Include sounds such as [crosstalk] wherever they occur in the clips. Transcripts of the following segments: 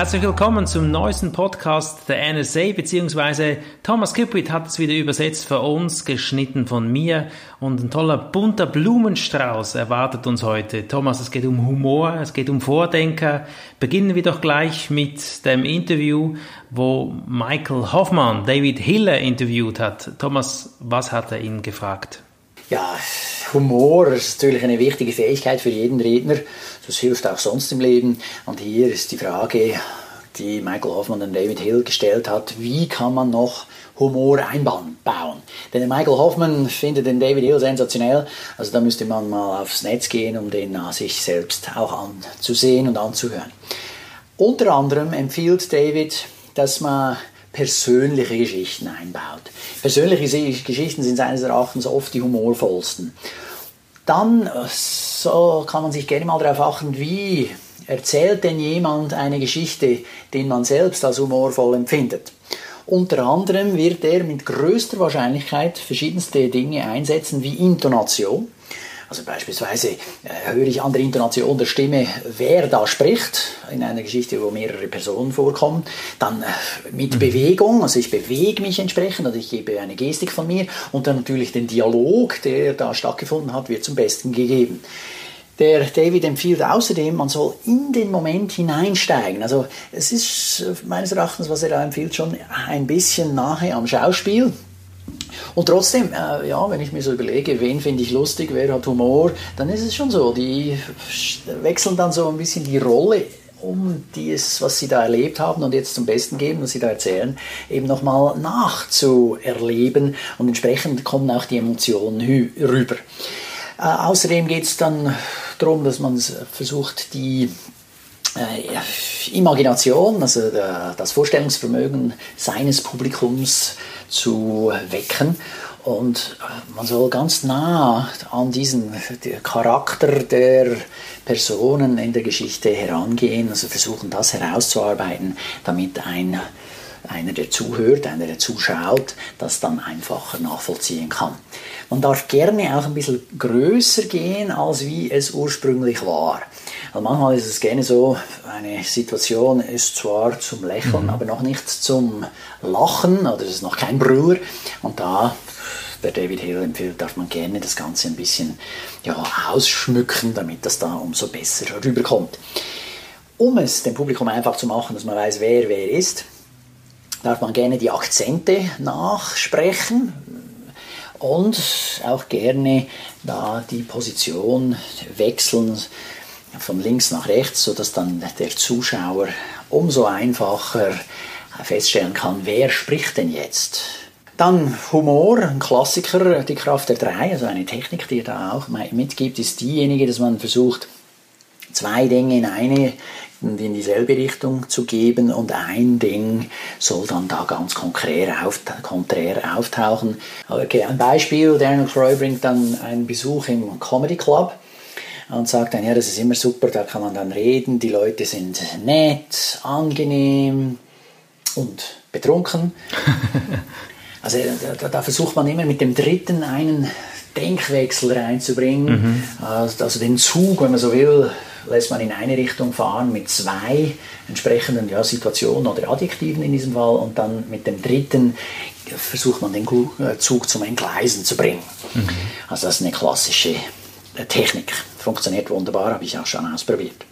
Herzlich willkommen zum neuesten Podcast der NSA, beziehungsweise Thomas Kipwit hat es wieder übersetzt für uns, geschnitten von mir und ein toller bunter Blumenstrauß erwartet uns heute. Thomas, es geht um Humor, es geht um Vordenker. Beginnen wir doch gleich mit dem Interview, wo Michael Hoffmann David Hiller interviewt hat. Thomas, was hat er ihn gefragt? Ja, Humor ist natürlich eine wichtige Fähigkeit für jeden Redner. Das hilft auch sonst im Leben. Und hier ist die Frage, die Michael Hoffman und David Hill gestellt hat, wie kann man noch Humor einbauen. Denn Michael Hoffman findet den David Hill sensationell. Also da müsste man mal aufs Netz gehen, um den sich selbst auch anzusehen und anzuhören. Unter anderem empfiehlt David, dass man persönliche Geschichten einbaut. Persönliche Geschichten sind seines Erachtens oft die humorvollsten. Dann äh, so kann man sich gerne mal darauf achten, wie erzählt denn jemand eine Geschichte, den man selbst als humorvoll empfindet. Unter anderem wird er mit größter Wahrscheinlichkeit verschiedenste Dinge einsetzen, wie Intonation. Also beispielsweise äh, höre ich an der Intonation der Stimme, wer da spricht, in einer Geschichte, wo mehrere Personen vorkommen. Dann äh, mit mhm. Bewegung, also ich bewege mich entsprechend, also ich gebe eine Gestik von mir. Und dann natürlich den Dialog, der da stattgefunden hat, wird zum Besten gegeben. Der David empfiehlt außerdem, man soll in den Moment hineinsteigen. Also es ist äh, meines Erachtens, was er da empfiehlt, schon ein bisschen nahe am Schauspiel. Und trotzdem, äh, ja, wenn ich mir so überlege, wen finde ich lustig, wer hat Humor, dann ist es schon so, die wechseln dann so ein bisschen die Rolle um dies, was sie da erlebt haben und jetzt zum Besten geben, was sie da erzählen, eben nochmal nachzuerleben und entsprechend kommen auch die Emotionen rüber. Äh, außerdem geht es dann darum, dass man versucht, die Imagination, also der, das Vorstellungsvermögen seines Publikums zu wecken. Und äh, man soll ganz nah an diesen Charakter der Personen in der Geschichte herangehen, also versuchen das herauszuarbeiten, damit ein, einer, der zuhört, einer, der zuschaut, das dann einfacher nachvollziehen kann. Man darf gerne auch ein bisschen größer gehen, als wie es ursprünglich war. Also manchmal ist es gerne so, eine Situation ist zwar zum Lächeln, mhm. aber noch nicht zum Lachen oder es ist noch kein Brüller. Und da, der David Hill empfiehlt, darf man gerne das Ganze ein bisschen ja, ausschmücken, damit das da umso besser rüberkommt. Um es dem Publikum einfach zu machen, dass man weiß, wer wer ist, darf man gerne die Akzente nachsprechen und auch gerne da die Position wechseln von links nach rechts, sodass dann der Zuschauer umso einfacher feststellen kann, wer spricht denn jetzt. Dann Humor, ein Klassiker, die Kraft der drei, also eine Technik, die da auch mitgibt, ist diejenige, dass man versucht, zwei Dinge in eine und in dieselbe Richtung zu geben und ein Ding soll dann da ganz konträr, auf, konträr auftauchen. Okay, ein Beispiel, Daniel Croy bringt dann einen Besuch im Comedy Club und sagt dann, ja, das ist immer super, da kann man dann reden, die Leute sind nett, angenehm und betrunken. [laughs] also da, da, versucht man immer mit dem Dritten einen Denkwechsel reinzubringen, mhm. also den Zug, wenn man so will, lässt man in eine Richtung fahren mit zwei entsprechenden ja, Situationen oder Adjektiven in diesem Fall und dann mit dem dritten versucht man den äh, Zug zum Entgleisen zu bringen. Mhm. Also das ist eine klassische Technik. Funktioniert wunderbar, habe ich auch schon ausprobiert.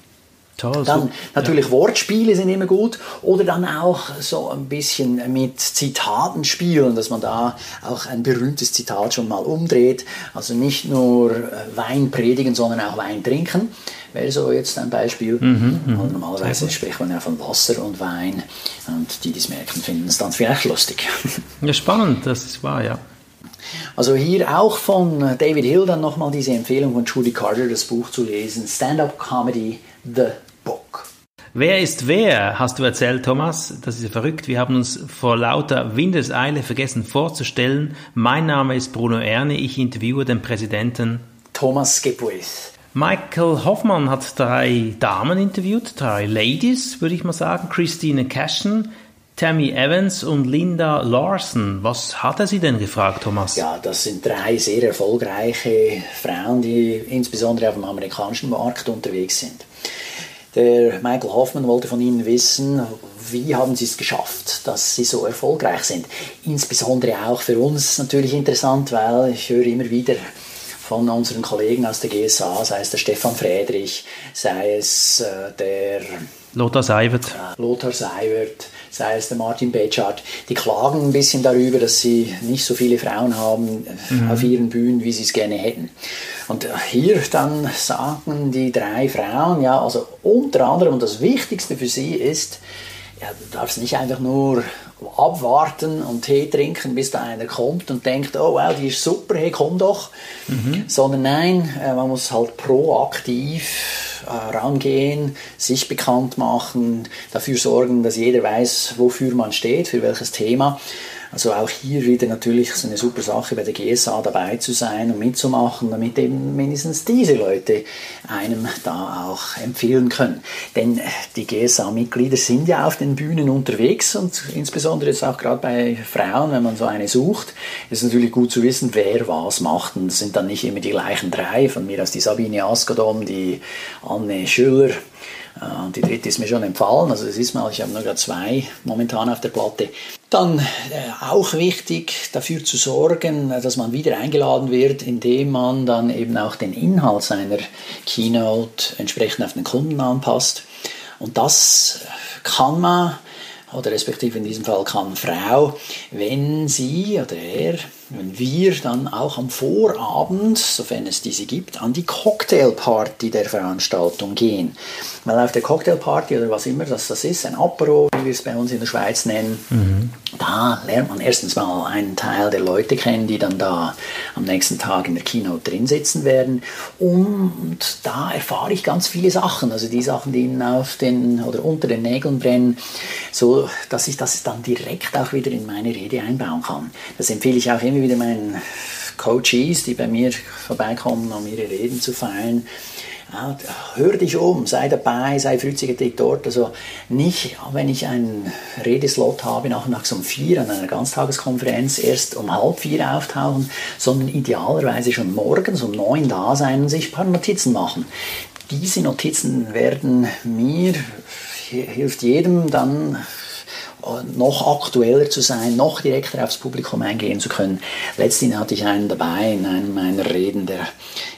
Toll, dann so, natürlich ja. Wortspiele sind immer gut oder dann auch so ein bisschen mit Zitaten spielen, dass man da auch ein berühmtes Zitat schon mal umdreht. Also nicht nur äh, Wein predigen, sondern auch Wein trinken. Wäre so jetzt ein Beispiel. Mhm, mhm. Also normalerweise spricht man ja von Wasser und Wein und die, die es merken, finden es dann vielleicht lustig. [laughs] Ja, spannend, das ist wahr, ja. Also hier auch von David Hill dann nochmal diese Empfehlung von Judy Carter, das Buch zu lesen, Stand-up Comedy, The Book. Wer ist wer, hast du erzählt, Thomas? Das ist ja verrückt. Wir haben uns vor lauter Windeseile vergessen vorzustellen. Mein Name ist Bruno Erne. Ich interviewe den Präsidenten Thomas Skipwith. Michael Hoffmann hat drei Damen interviewt, drei Ladies, würde ich mal sagen. Christine Cashen, Tammy Evans und Linda Larson. Was hat er sie denn gefragt, Thomas? Ja, das sind drei sehr erfolgreiche Frauen, die insbesondere auf dem amerikanischen Markt unterwegs sind. Der Michael Hoffman wollte von Ihnen wissen, wie haben Sie es geschafft, dass Sie so erfolgreich sind? Insbesondere auch für uns natürlich interessant, weil ich höre immer wieder von unseren Kollegen aus der GSA, sei es der Stefan Friedrich, sei es äh, der Lothar Seiwert. Äh, Lothar Seiwert, sei es der Martin Betschart, die klagen ein bisschen darüber, dass sie nicht so viele Frauen haben mhm. auf ihren Bühnen, wie sie es gerne hätten. Und hier dann sagen die drei Frauen, ja, also unter anderem, und das Wichtigste für sie ist, ja, du darfst nicht einfach nur abwarten und Tee trinken, bis da einer kommt und denkt, oh wow, die ist super, hey, komm doch. Mhm. Sondern nein, äh, man muss halt proaktiv äh, rangehen, sich bekannt machen, dafür sorgen, dass jeder weiß, wofür man steht, für welches Thema. Also auch hier wieder natürlich so eine super Sache bei der GSA dabei zu sein und mitzumachen, damit eben mindestens diese Leute einem da auch empfehlen können. Denn die GSA-Mitglieder sind ja auf den Bühnen unterwegs und insbesondere jetzt auch gerade bei Frauen, wenn man so eine sucht, ist es natürlich gut zu wissen, wer was macht. Und es sind dann nicht immer die gleichen drei, von mir aus die Sabine Askodom, die Anne Schüller, äh, und die dritte ist mir schon empfallen, also es ist mal, ich habe nur gerade zwei momentan auf der Platte. Dann äh, auch wichtig, dafür zu sorgen, dass man wieder eingeladen wird, indem man dann eben auch den Inhalt seiner Keynote entsprechend auf den Kunden anpasst. Und das kann man, oder respektive in diesem Fall kann Frau, wenn sie oder er wenn wir dann auch am Vorabend, sofern es diese gibt, an die Cocktailparty der Veranstaltung gehen. Weil auf der Cocktailparty oder was immer das, das ist, ein Apero, wie wir es bei uns in der Schweiz nennen, mhm. da lernt man erstens mal einen Teil der Leute kennen, die dann da am nächsten Tag in der Keynote drin sitzen werden. Und da erfahre ich ganz viele Sachen, also die Sachen, die ihnen auf den oder unter den Nägeln brennen, so dass ich das dann direkt auch wieder in meine Rede einbauen kann. Das empfehle ich auch immer immer wieder meinen Coaches, die bei mir vorbeikommen, um ihre Reden zu feilen. Ja, hör dich um, sei dabei, sei frühzeitig dort. Also nicht, wenn ich einen Redeslot habe, nachmittags um vier an einer Ganztageskonferenz, erst um halb vier auftauchen, sondern idealerweise schon morgens um neun da sein und sich ein paar Notizen machen. Diese Notizen werden mir, hilft jedem dann noch aktueller zu sein, noch direkter aufs Publikum eingehen zu können. Letztens hatte ich einen dabei in einem meiner Reden, der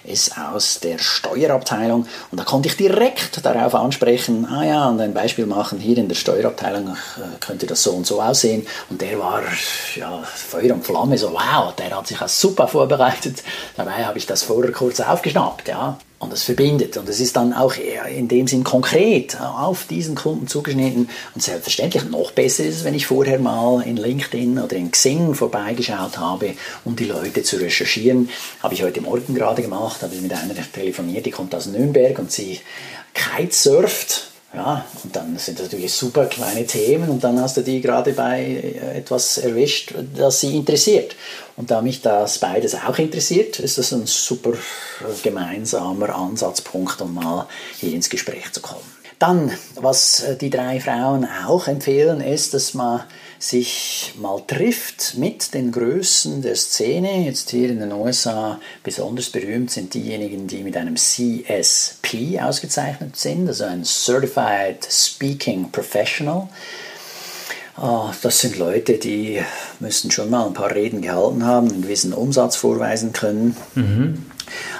ist aus der Steuerabteilung. Und da konnte ich direkt darauf ansprechen, ah ja, und ein Beispiel machen, hier in der Steuerabteilung äh, könnte das so und so aussehen. Und der war ja, Feuer und Flamme, so wow, der hat sich auch super vorbereitet, dabei habe ich das vorher kurz aufgeschnappt, ja, und das verbindet. Und es ist dann auch in dem Sinn konkret auf diesen Kunden zugeschnitten. Und selbstverständlich noch besser ist es, wenn ich vorher mal in LinkedIn oder in Xing vorbeigeschaut habe, um die Leute zu recherchieren. Habe ich heute Morgen gerade gemacht, habe ich mit einer telefoniert, die kommt aus Nürnberg und sie kitesurft ja, und dann sind das natürlich super kleine Themen und dann hast du die gerade bei äh, etwas erwischt, das sie interessiert. Und da mich das beides auch interessiert, ist das ein super gemeinsamer Ansatzpunkt, um mal hier ins Gespräch zu kommen. Dann, was äh, die drei Frauen auch empfehlen, ist, dass man sich mal trifft mit den Größen der Szene. Jetzt hier in den USA besonders berühmt sind diejenigen, die mit einem CSP ausgezeichnet sind, also ein Certified Speaking Professional. Ah, das sind Leute, die müssen schon mal ein paar Reden gehalten haben, einen gewissen Umsatz vorweisen können. Mhm.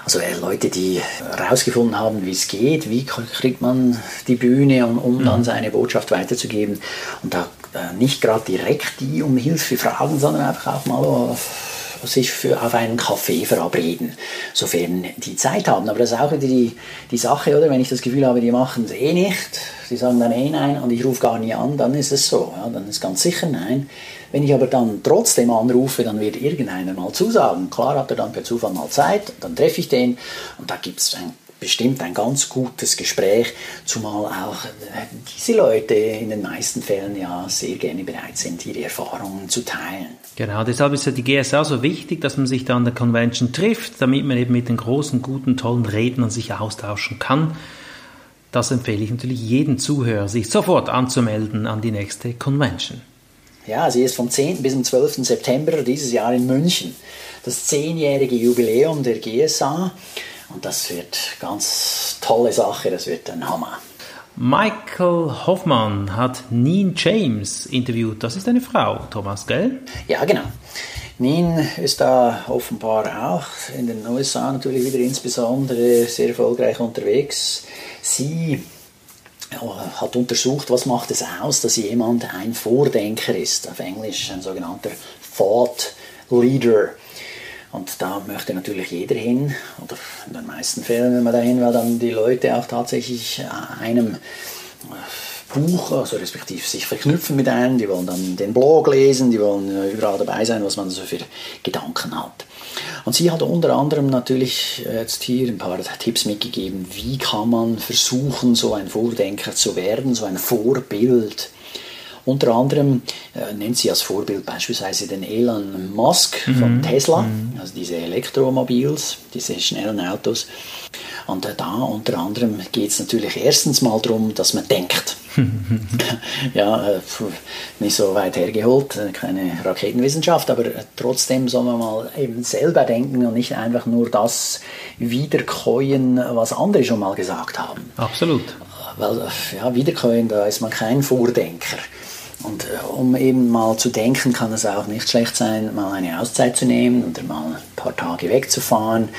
Also äh, Leute, die herausgefunden haben, wie es geht, wie kriegt man die Bühne, um, um mhm. dann seine Botschaft weiterzugeben. Und da nicht gerade direkt die um Hilfe fragen, sondern einfach auch mal auf, sich für, auf einen Kaffee verabreden, sofern die Zeit haben. Aber das ist auch wieder die, die Sache, oder? Wenn ich das Gefühl habe, die machen es eh nicht, die sagen dann eh nein und ich rufe gar nie an, dann ist es so. Ja, dann ist ganz sicher nein. Wenn ich aber dann trotzdem anrufe, dann wird irgendeiner mal zusagen. Klar hat er dann per Zufall mal Zeit, dann treffe ich den und da gibt es ein bestimmt ein ganz gutes Gespräch, zumal auch äh, diese Leute in den meisten Fällen ja sehr gerne bereit sind, ihre Erfahrungen zu teilen. Genau, deshalb ist ja die GSA so wichtig, dass man sich da an der Convention trifft, damit man eben mit den großen, guten, tollen Rednern sich austauschen kann. Das empfehle ich natürlich jedem Zuhörer, sich sofort anzumelden an die nächste Convention. Ja, sie ist vom 10. bis zum 12. September dieses Jahr in München. Das zehnjährige Jubiläum der GSA. Und das wird ganz tolle Sache, das wird ein Hammer. Michael Hoffmann hat Neen James interviewt. Das ist eine Frau, Thomas, gell? Ja, genau. Neen ist da offenbar auch in den USA natürlich wieder insbesondere sehr erfolgreich unterwegs. Sie hat untersucht, was macht es aus, dass jemand ein Vordenker ist. Auf Englisch ein sogenannter Thought Leader. Und da möchte natürlich jeder hin, oder in den meisten Fällen, wenn man da hin will, dann die Leute auch tatsächlich einem Buch, also respektive sich verknüpfen mit einem, die wollen dann den Blog lesen, die wollen überall dabei sein, was man so für Gedanken hat. Und sie hat unter anderem natürlich jetzt hier ein paar Tipps mitgegeben, wie kann man versuchen, so ein Vordenker zu werden, so ein Vorbild. Unter anderem äh, nennt sie als Vorbild beispielsweise den Elon Musk von mhm. Tesla, mhm. also diese Elektromobils, diese schnellen Autos. Und äh, da unter anderem geht es natürlich erstens mal darum, dass man denkt. [laughs] ja, äh, nicht so weit hergeholt, äh, keine Raketenwissenschaft, aber trotzdem soll man mal eben selber denken und nicht einfach nur das wiederkäuen, was andere schon mal gesagt haben. Absolut. Weil, ja, wiederkäuen, da ist man kein Vordenker. Und um eben mal zu denken, kann es auch nicht schlecht sein, mal eine Auszeit zu nehmen oder mal ein paar Tage wegzufahren,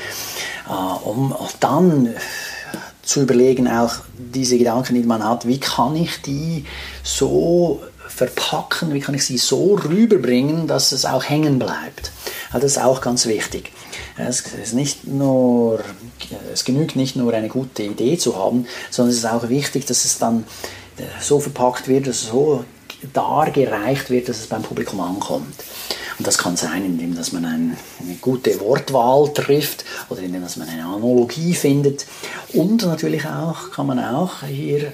um dann zu überlegen, auch diese Gedanken, die man hat, wie kann ich die so verpacken, wie kann ich sie so rüberbringen, dass es auch hängen bleibt. das ist auch ganz wichtig. Es, ist nicht nur, es genügt nicht nur eine gute Idee zu haben, sondern es ist auch wichtig, dass es dann so verpackt wird, dass es so dargereicht wird, dass es beim Publikum ankommt. Und das kann sein, indem dass man eine gute Wortwahl trifft oder indem dass man eine Analogie findet. Und natürlich auch kann man auch hier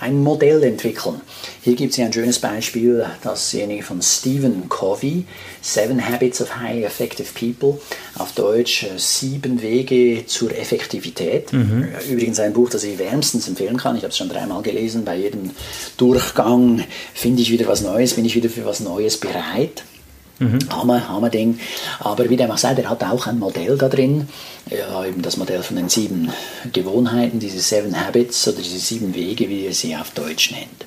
ein Modell entwickeln. Hier gibt es ja ein schönes Beispiel, dasjenige von Stephen Covey, Seven Habits of Highly Effective People, auf Deutsch äh, Sieben Wege zur Effektivität. Mhm. Übrigens ein Buch, das ich wärmstens empfehlen kann. Ich habe es schon dreimal gelesen. Bei jedem Durchgang finde ich wieder was Neues, bin ich wieder für was Neues bereit. Mhm. Hammer, Ding. Aber wie der auch sagt, er hat auch ein Modell da drin, ja, eben das Modell von den sieben Gewohnheiten, diese Seven Habits oder diese sieben Wege, wie er sie auf Deutsch nennt.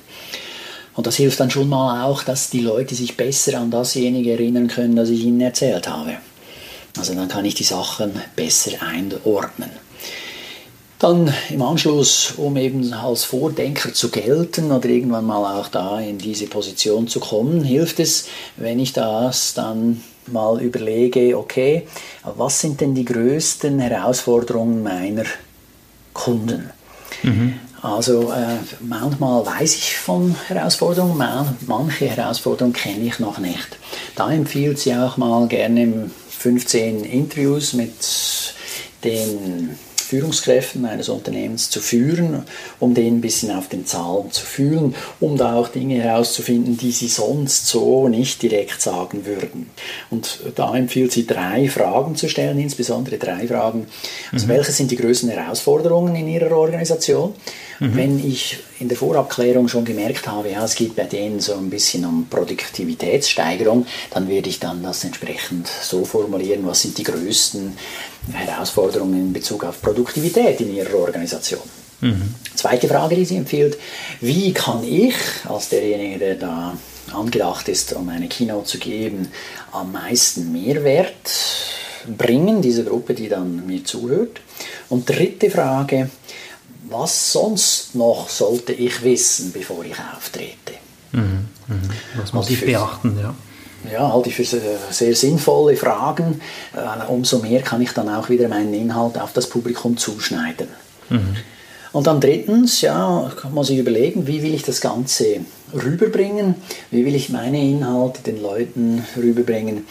Und das hilft dann schon mal auch, dass die Leute sich besser an dasjenige erinnern können, das ich ihnen erzählt habe. Also dann kann ich die Sachen besser einordnen. Dann im Anschluss, um eben als Vordenker zu gelten oder irgendwann mal auch da in diese Position zu kommen, hilft es, wenn ich das dann mal überlege, okay, was sind denn die größten Herausforderungen meiner Kunden? Mhm. Also äh, manchmal weiß ich von Herausforderungen, manche Herausforderungen kenne ich noch nicht. Da empfiehlt sie auch mal gerne 15 Interviews mit den Führungskräften eines Unternehmens zu führen, um den ein bisschen auf den Zahlen zu fühlen, um da auch Dinge herauszufinden, die sie sonst so nicht direkt sagen würden. Und da empfiehlt sie drei Fragen zu stellen, insbesondere drei Fragen. Also mhm. welche sind die größten Herausforderungen in Ihrer Organisation? Mhm. Wenn ich in der Vorabklärung schon gemerkt habe, ja, es geht bei denen so ein bisschen um Produktivitätssteigerung, dann werde ich dann das entsprechend so formulieren, was sind die größten Herausforderungen in Bezug auf Produktivität in Ihrer Organisation. Mhm. Zweite Frage, die sie empfiehlt, wie kann ich als derjenige, der da angedacht ist, um eine Keynote zu geben, am meisten Mehrwert bringen, diese Gruppe, die dann mir zuhört? Und dritte Frage, was sonst noch sollte ich wissen, bevor ich auftrete? Mhm, mh. Was muss ich beachten, ja? Ja, halte ich für sehr sinnvolle Fragen. Äh, umso mehr kann ich dann auch wieder meinen Inhalt auf das Publikum zuschneiden. Mhm. Und dann drittens, ja, muss ich überlegen, wie will ich das Ganze rüberbringen? Wie will ich meine Inhalte den Leuten rüberbringen?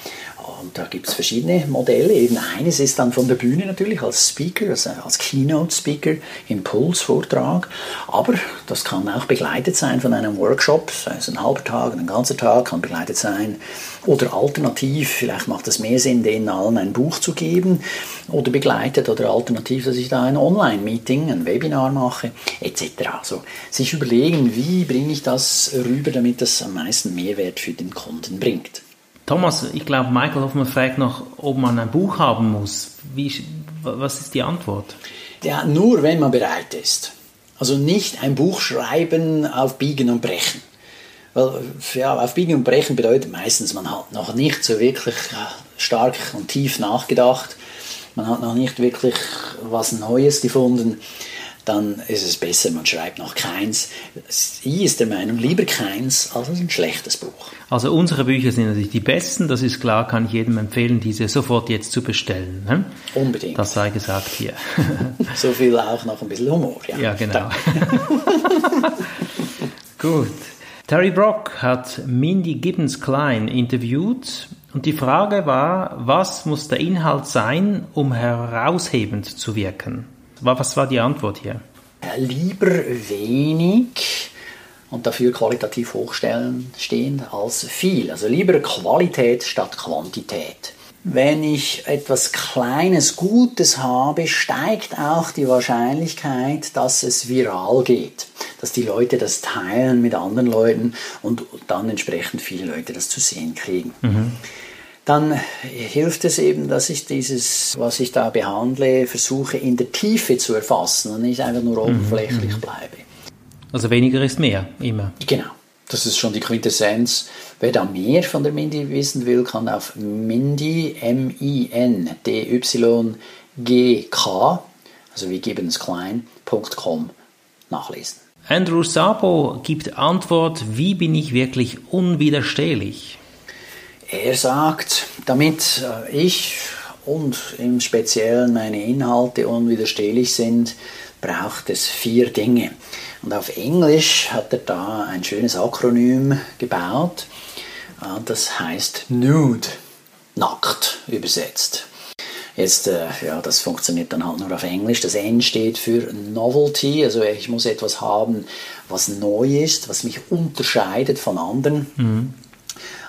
Und da gibt es verschiedene Modelle. Eben eines ist dann von der Bühne natürlich als Speaker, also als Keynote-Speaker, Impulsvortrag. Aber das kann auch begleitet sein von einem Workshop, sei es ein halber Tag, ein ganzer Tag, kann begleitet sein. Oder alternativ, vielleicht macht es mehr Sinn, denen allen ein Buch zu geben. Oder begleitet oder alternativ, dass ich da ein Online-Meeting, ein Webinar mache, etc. Also sich überlegen, wie bringe ich das rüber, damit das am meisten Mehrwert für den Kunden bringt. Thomas, ich glaube, Michael Hoffmann fragt noch, ob man ein Buch haben muss. Wie, was ist die Antwort? Ja, nur wenn man bereit ist. Also nicht ein Buch schreiben auf Biegen und Brechen. Weil ja, auf Biegen und Brechen bedeutet meistens, man hat noch nicht so wirklich stark und tief nachgedacht, man hat noch nicht wirklich was Neues gefunden dann ist es besser, man schreibt noch keins. Ich ist der Meinung, lieber keins als ein schlechtes Buch. Also unsere Bücher sind natürlich die besten, das ist klar, kann ich jedem empfehlen, diese sofort jetzt zu bestellen. Ne? Unbedingt. Das sei gesagt hier. [laughs] so viel auch noch ein bisschen Humor. Ja, ja genau. [laughs] Gut. Terry Brock hat Mindy Gibbons Klein interviewt und die Frage war, was muss der Inhalt sein, um heraushebend zu wirken? Was war die Antwort hier? Lieber wenig und dafür qualitativ hochstehend als viel. Also lieber Qualität statt Quantität. Wenn ich etwas Kleines, Gutes habe, steigt auch die Wahrscheinlichkeit, dass es viral geht, dass die Leute das teilen mit anderen Leuten und dann entsprechend viele Leute das zu sehen kriegen. Mhm dann hilft es eben, dass ich dieses, was ich da behandle, versuche in der Tiefe zu erfassen und nicht einfach nur mhm, oberflächlich mhm. bleibe. Also weniger ist mehr, immer. Genau. Das ist schon die Quintessenz. Wer da mehr von der Mindy wissen will, kann auf Mindy, M-I-N-D-Y-G-K, also wie geben es klein.com nachlesen. Andrew Sabo gibt Antwort, wie bin ich wirklich unwiderstehlich? Er sagt, damit äh, ich und im Speziellen meine Inhalte unwiderstehlich sind, braucht es vier Dinge. Und auf Englisch hat er da ein schönes Akronym gebaut. Äh, das heißt Nude, nackt übersetzt. Jetzt, äh, ja, das funktioniert dann halt nur auf Englisch. Das N steht für Novelty, also ich muss etwas haben, was neu ist, was mich unterscheidet von anderen. Mhm.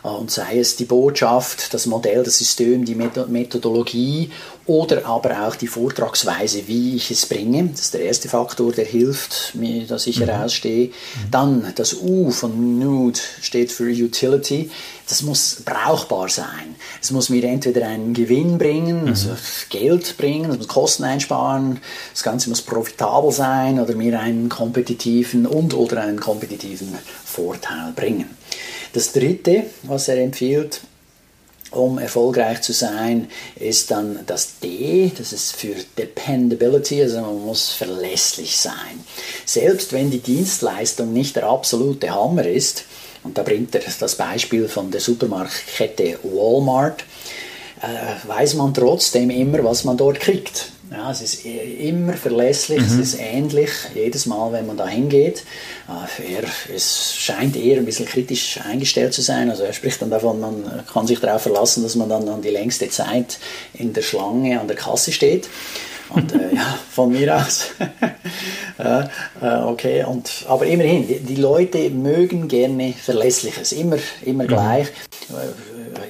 Und sei es die Botschaft, das Modell, das System, die Methodologie oder aber auch die Vortragsweise, wie ich es bringe. Das ist der erste Faktor, der hilft mir, dass ich mhm. herausstehe. Dann das U von Nude steht für Utility. Das muss brauchbar sein. Es muss mir entweder einen Gewinn bringen, mhm. also Geld bringen, es muss Kosten einsparen, das Ganze muss profitabel sein oder mir einen kompetitiven und oder einen kompetitiven Vorteil bringen. Das Dritte, was er empfiehlt, um erfolgreich zu sein, ist dann das D, das ist für Dependability, also man muss verlässlich sein. Selbst wenn die Dienstleistung nicht der absolute Hammer ist, und da bringt er das Beispiel von der Supermarktkette Walmart, äh, weiß man trotzdem immer, was man dort kriegt. Ja, es ist immer verlässlich, mhm. es ist ähnlich jedes Mal, wenn man da hingeht. Äh, er es scheint eher ein bisschen kritisch eingestellt zu sein. Also er spricht dann davon, man kann sich darauf verlassen, dass man dann an die längste Zeit in der Schlange an der Kasse steht. Und äh, ja, von mir aus. [laughs] ja, äh, okay, und, aber immerhin, die, die, Leute mögen gerne Verlässliches, immer, immer mhm. gleich.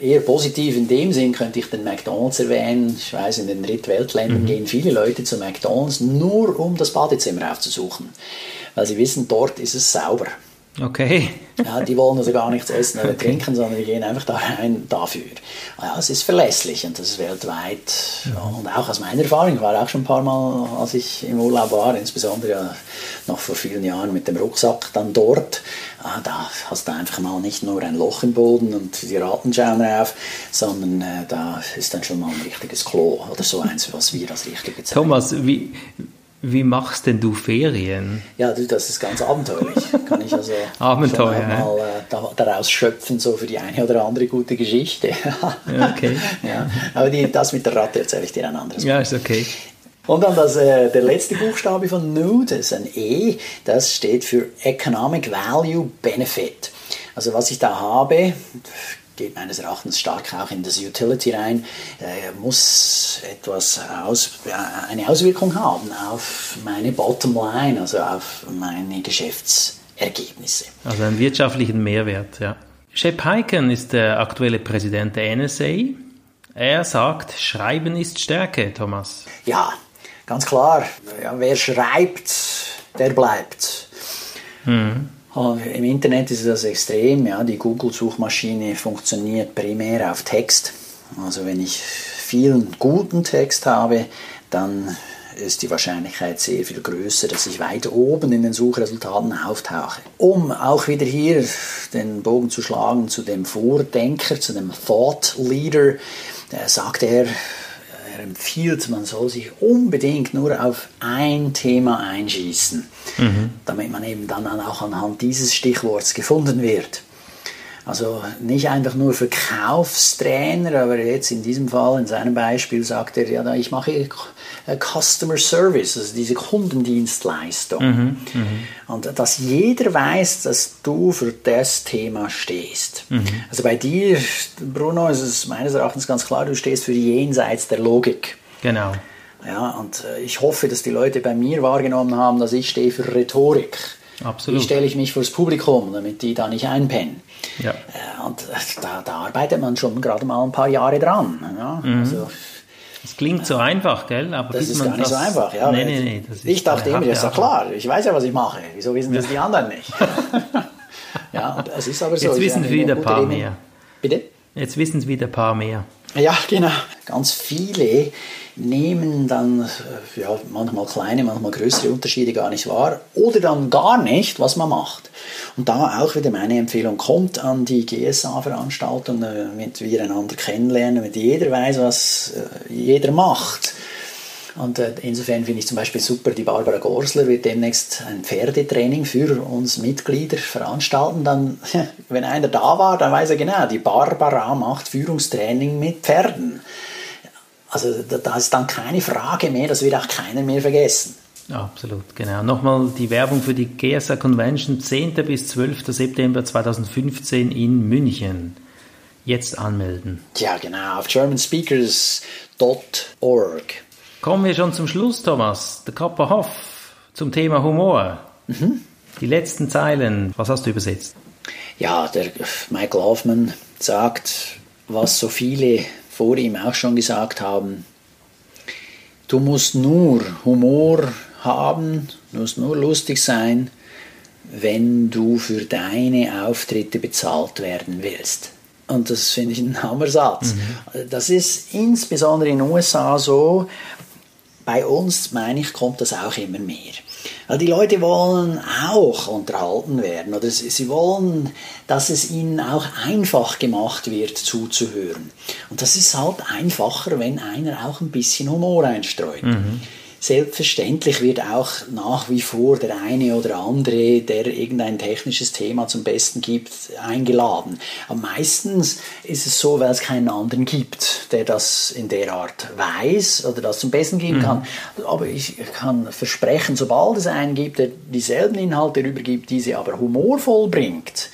Äh, eher positiv in dem Sinn könnte ich den McDonalds erwähnen. Ich weiß, in den Drittweltländern mhm. gehen viele Leute zu McDonalds nur um das Badezimmer aufzusuchen, weil sie wissen, dort ist es sauber. Okay. ja, die wollen also gar nichts essen oder okay. trinken, sondern die gehen einfach da rein dafür. Ja, es ist verlässlich und das ist weltweit. Ja. Und auch aus meiner Erfahrung, ich war auch schon ein paar Mal, als ich im Urlaub war, insbesondere noch vor vielen Jahren mit dem Rucksack dann dort, ah, da hast du einfach mal nicht nur ein Loch im Boden und die Ratten schauen drauf, sondern äh, da ist dann schon mal ein richtiges Klo oder so eins, was wir als richtig bezeichnen. Thomas, wie, wie machst denn du Ferien? Ja, das ist ganz abenteuerlich. [laughs] Kann ich also Abenteuer, mal äh, daraus schöpfen, so für die eine oder andere gute Geschichte. okay. [laughs] ja, aber die, das mit der Ratte erzähle ich dir ein anderes Mal. Ja, ist okay. Und dann das, äh, der letzte Buchstabe von Nude, das ist ein E, das steht für Economic Value Benefit. Also was ich da habe, geht meines Erachtens stark auch in das Utility rein, äh, muss etwas aus, eine Auswirkung haben auf meine Bottomline, also auf meine Geschäftsergebnisse. Also einen wirtschaftlichen Mehrwert, ja. Shep Hyken ist der aktuelle Präsident der NSA. Er sagt, Schreiben ist Stärke, Thomas. Ja, ganz klar. Ja, wer schreibt, der bleibt. Mhm. Im Internet ist das extrem. Ja. Die Google-Suchmaschine funktioniert primär auf Text. Also wenn ich vielen guten Text habe, dann ist die Wahrscheinlichkeit sehr viel größer, dass ich weiter oben in den Suchresultaten auftauche. Um auch wieder hier den Bogen zu schlagen zu dem Vordenker, zu dem Thought Leader, sagt er empfiehlt, man soll sich unbedingt nur auf ein Thema einschießen, mhm. damit man eben dann auch anhand dieses Stichworts gefunden wird. Also nicht einfach nur Verkaufstrainer, aber jetzt in diesem Fall, in seinem Beispiel, sagt er, ja, ich mache Customer Service, also diese Kundendienstleistung. Mhm, mh. Und dass jeder weiß, dass du für das Thema stehst. Mhm. Also bei dir, Bruno, ist es meines Erachtens ganz klar, du stehst für jenseits der Logik. Genau. Ja, und äh, ich hoffe, dass die Leute bei mir wahrgenommen haben, dass ich stehe für Rhetorik. Absolut. Wie stelle ich mich fürs Publikum, damit die da nicht einpennen? Ja. Äh, und äh, da, da, arbeitet man schon gerade mal ein paar Jahre dran. Ja? Mhm. Also, das klingt so einfach, gell? Aber das ist gar nicht so einfach. Ja, nee, nee, nee, ich dachte immer, das ist ja klar. Ich weiß ja, was ich mache. Wieso wissen das die anderen nicht? [laughs] ja, es ist aber so. Jetzt wissen es wieder ein paar Ebene. mehr. Bitte? Jetzt wissen es wieder ein paar mehr. Ja, genau. Ganz viele nehmen dann äh, ja, manchmal kleine, manchmal größere Unterschiede gar nicht wahr oder dann gar nicht, was man macht. Und da auch wieder meine Empfehlung, kommt an die GSA-Veranstaltung, damit wir einander kennenlernen, damit jeder weiß, was äh, jeder macht. Und äh, insofern finde ich zum Beispiel super, die Barbara Gorsler wird demnächst ein Pferdetraining für uns Mitglieder veranstalten. Dann, [laughs] wenn einer da war, dann weiß er genau, die Barbara macht Führungstraining mit Pferden. Also da ist dann keine Frage mehr, das wird auch keiner mehr vergessen. Absolut, genau. Nochmal die Werbung für die GSA Convention 10. bis 12. September 2015 in München. Jetzt anmelden. Ja, genau, auf germanspeakers.org. Kommen wir schon zum Schluss, Thomas. Der Kappa Hoff zum Thema Humor. Mhm. Die letzten Zeilen, was hast du übersetzt? Ja, der Michael Hoffman sagt, was so viele vor ihm auch schon gesagt haben, du musst nur Humor haben, du musst nur lustig sein, wenn du für deine Auftritte bezahlt werden willst. Und das finde ich ein Hammersatz. Mhm. Das ist insbesondere in den USA so, bei uns, meine ich, kommt das auch immer mehr. Weil die Leute wollen auch unterhalten werden oder sie wollen, dass es ihnen auch einfach gemacht wird, zuzuhören. Und das ist halt einfacher, wenn einer auch ein bisschen Humor einstreut. Mhm. Selbstverständlich wird auch nach wie vor der eine oder andere, der irgendein technisches Thema zum Besten gibt, eingeladen. Aber meistens ist es so, weil es keinen anderen gibt, der das in der Art weiß oder das zum Besten geben mhm. kann. Aber ich kann versprechen, sobald es einen gibt, der dieselben Inhalte rübergibt, diese aber humorvoll bringt,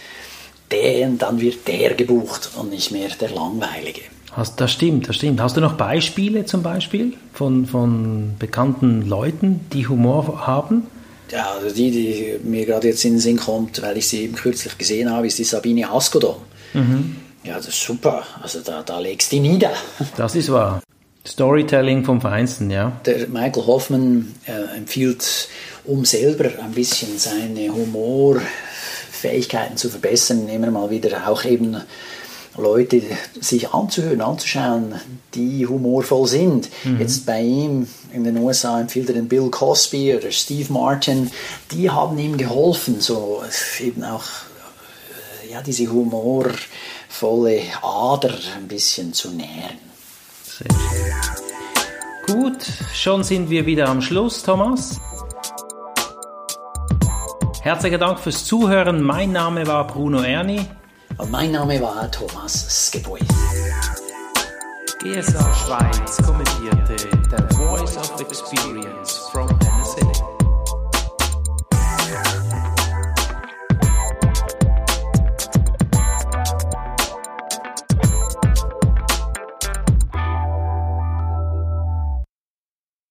den, dann wird der gebucht und nicht mehr der Langweilige. Hast, das stimmt, das stimmt. Hast du noch Beispiele zum Beispiel von, von bekannten Leuten, die Humor haben? Ja, also die, die mir gerade jetzt in den Sinn kommt, weil ich sie eben kürzlich gesehen habe, ist die Sabine Askodom. Mhm. Ja, das ist super. Also da, da legst du die nieder. Das ist wahr. Storytelling vom Feinsten, ja. Der Michael Hoffman äh, empfiehlt, um selber ein bisschen seine Humorfähigkeiten zu verbessern, immer mal wieder auch eben Leute sich anzuhören, anzuschauen, die humorvoll sind. Mhm. Jetzt bei ihm in den USA empfiehlt er den Bill Cosby oder Steve Martin, die haben ihm geholfen, so eben auch ja, diese humorvolle Ader ein bisschen zu nähren. Sehr Gut, schon sind wir wieder am Schluss, Thomas. Herzlichen Dank fürs Zuhören. Mein Name war Bruno Erni. Und mein Name war Thomas Skipwith. GSA Schweiz kommentierte The Voice of Experience